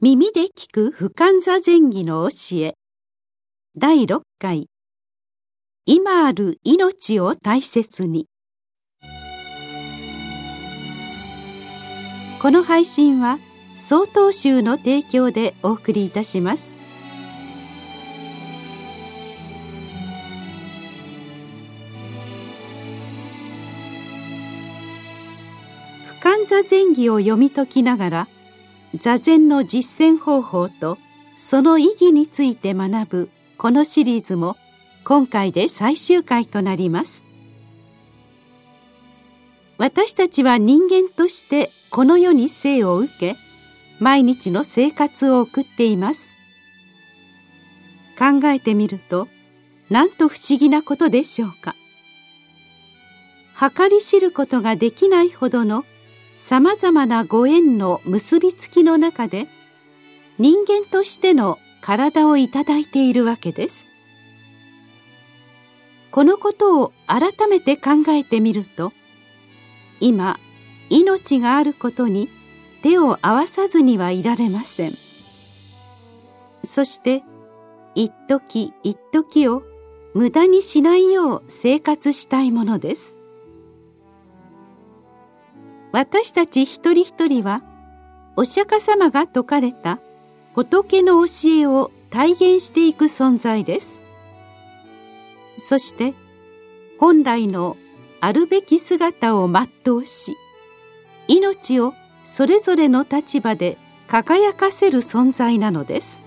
耳で聞く不感座前儀の教え。第6回。今ある命を大切に。この配信は曹洞宗の提供でお送りいたします。不感座前儀を読み解きながら座禅の実践方法とその意義について学ぶこのシリーズも今回で最終回となります。私たちは人間としてこの世に生を受け毎日の生活を送っています。考えてみるとなんと不思議なことでしょうか。計り知ることができないほどのさまざまなご縁の結びつきの中で人間としての体をいただいているわけです。このことを改めて考えてみると今命があることに手を合わさずにはいられません。そして一時一時を無駄にしないよう生活したいものです。私たち一人一人はお釈迦様が説かれた仏の教えを体現していく存在です。そして本来のあるべき姿を全うし命をそれぞれの立場で輝かせる存在なのです。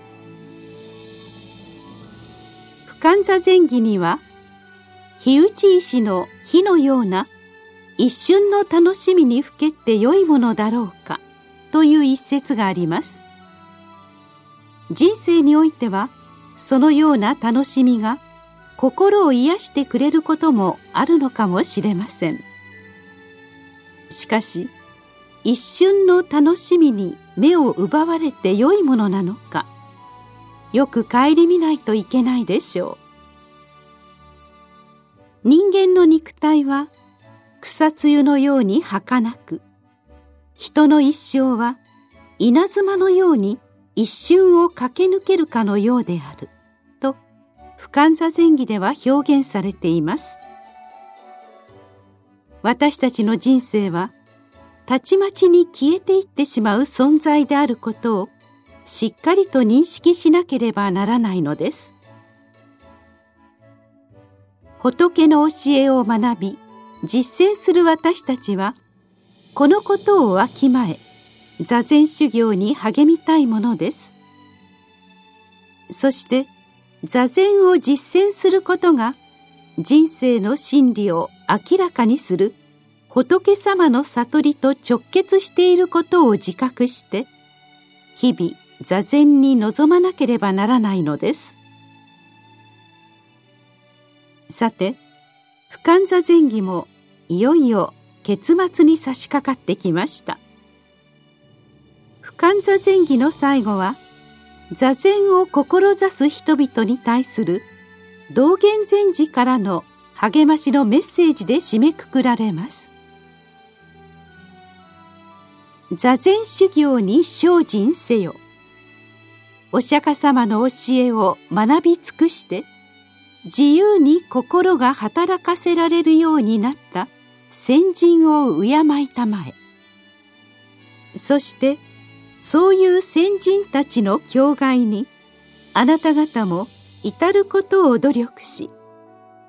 不感座前儀には火打ち石の火のような一瞬の楽しみにふけって良いものだろうかという一節があります。人生においてはそのような楽しみが心を癒してくれることもあるのかもしれません。しかし一瞬の楽しみに目を奪われて良いものなのかよく顧みないといけないでしょう。人間の肉体は草露のように儚く人の一生は稲妻のように一瞬を駆け抜けるかのようであると不感座前儀では表現されています。私たちの人生はたちまちに消えていってしまう存在であることをしっかりと認識しなければならないのです。仏の教えを学び実践する私たちはこのことをわきまえ座禅修行に励みたいものです。そして座禅を実践することが人生の真理を明らかにする仏様の悟りと直結していることを自覚して日々座禅に臨まなければならないのです。さて不感座前儀もいよいよ結末に差し掛かってきました。不感座前儀の最後は座禅を志す人々に対する道元禅師からの励ましのメッセージで締めくくられます。座禅修行に精進せよ。お釈迦様の教えを学び尽くして自由に心が働かせられるようになった。先人を敬いたまえ。そしてそういう先人たちの境外にあなた方も至ることを努力し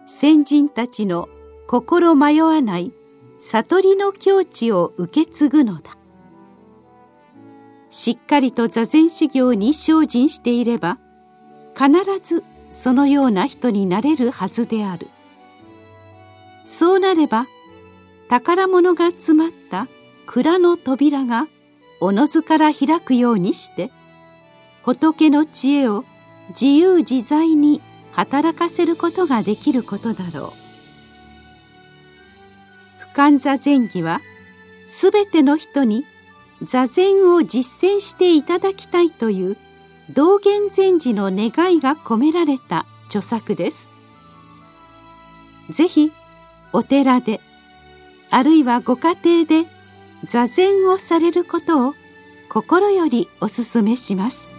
先人たちの心迷わない悟りの境地を受け継ぐのだ。しっかりと座禅修行に精進していれば必ずそのような人になれるはずである。そうなれば宝物が詰まった蔵の扉がおのずから開くようにして仏の知恵を自由自在に働かせることができることだろう不感座禅儀はすべての人に座禅を実践していただきたいという道元禅師の願いが込められた著作です。ぜひお寺であるいはご家庭で座禅をされることを心よりお勧めします。